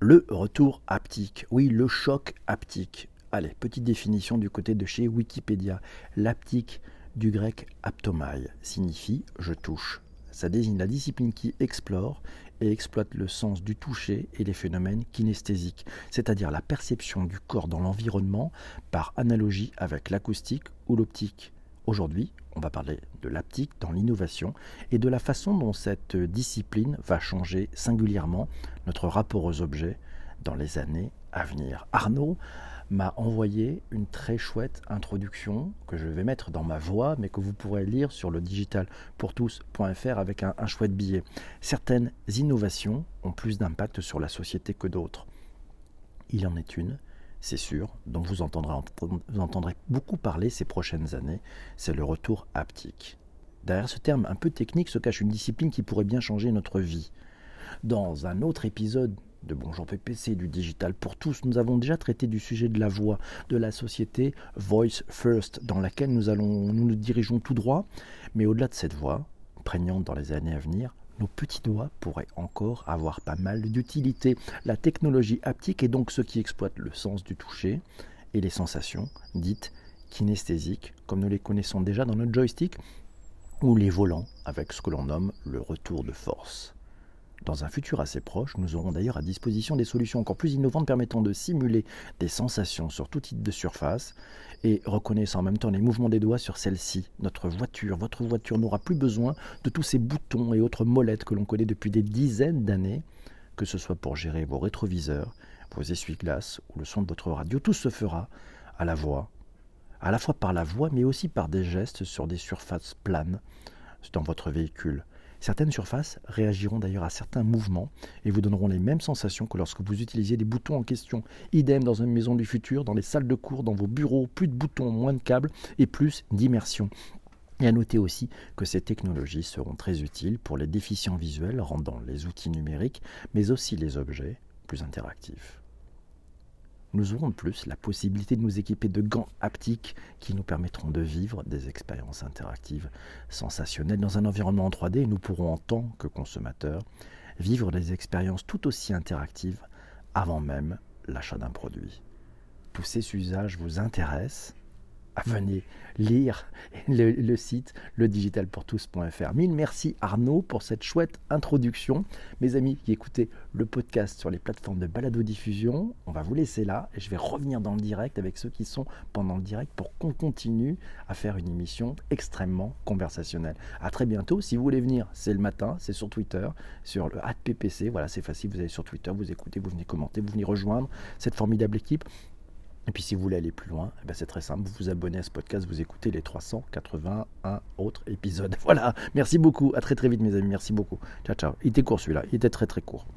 Le retour haptique. Oui, le choc haptique. Allez, petite définition du côté de chez Wikipédia. L'haptique du grec aptomai signifie je touche. Ça désigne la discipline qui explore et exploite le sens du toucher et les phénomènes kinesthésiques, c'est-à-dire la perception du corps dans l'environnement par analogie avec l'acoustique ou l'optique. Aujourd'hui, on va parler de l'aptique dans l'innovation et de la façon dont cette discipline va changer singulièrement notre rapport aux objets dans les années à venir. Arnaud m'a envoyé une très chouette introduction que je vais mettre dans ma voix, mais que vous pourrez lire sur le digitalpourtous.fr avec un, un chouette billet. Certaines innovations ont plus d'impact sur la société que d'autres. Il en est une c'est sûr, dont vous entendrez, beaucoup parler ces prochaines années, c'est le retour haptique. Derrière ce terme un peu technique se cache une discipline qui pourrait bien changer notre vie. Dans un autre épisode de Bonjour PPC du digital pour tous, nous avons déjà traité du sujet de la voix, de la société Voice First, dans laquelle nous nous dirigeons tout droit. Mais au-delà de cette voix, prégnante dans les années à venir, nos petits doigts pourraient encore avoir pas mal d'utilité. La technologie haptique est donc ce qui exploite le sens du toucher et les sensations dites kinesthésiques, comme nous les connaissons déjà dans notre joystick, ou les volants avec ce que l'on nomme le retour de force. Dans un futur assez proche, nous aurons d'ailleurs à disposition des solutions encore plus innovantes permettant de simuler des sensations sur tout type de surface et reconnaissant en même temps les mouvements des doigts sur celle-ci. Notre voiture, votre voiture n'aura plus besoin de tous ces boutons et autres molettes que l'on connaît depuis des dizaines d'années, que ce soit pour gérer vos rétroviseurs, vos essuie-glaces ou le son de votre radio. Tout se fera à la voix, à la fois par la voix mais aussi par des gestes sur des surfaces planes dans votre véhicule. Certaines surfaces réagiront d'ailleurs à certains mouvements et vous donneront les mêmes sensations que lorsque vous utilisiez les boutons en question. Idem dans une maison du futur, dans les salles de cours, dans vos bureaux, plus de boutons, moins de câbles et plus d'immersion. Et à noter aussi que ces technologies seront très utiles pour les déficients visuels, rendant les outils numériques, mais aussi les objets plus interactifs nous aurons de plus la possibilité de nous équiper de gants haptiques qui nous permettront de vivre des expériences interactives sensationnelles dans un environnement en 3D et nous pourrons en tant que consommateurs vivre des expériences tout aussi interactives avant même l'achat d'un produit. Tous ces usages vous intéressent venez lire le, le site ledigitalpourtous.fr. Mille merci Arnaud pour cette chouette introduction. Mes amis qui écoutez le podcast sur les plateformes de balado-diffusion, on va vous laisser là et je vais revenir dans le direct avec ceux qui sont pendant le direct pour qu'on continue à faire une émission extrêmement conversationnelle. À très bientôt. Si vous voulez venir, c'est le matin, c'est sur Twitter, sur le ppc. Voilà, c'est facile. Vous allez sur Twitter, vous écoutez, vous venez commenter, vous venez rejoindre cette formidable équipe. Et puis si vous voulez aller plus loin, eh ben, c'est très simple, vous vous abonnez à ce podcast, vous écoutez les 381 autres épisodes. Voilà, merci beaucoup, à très très vite mes amis, merci beaucoup. Ciao ciao. Il était court celui-là, il était très très court.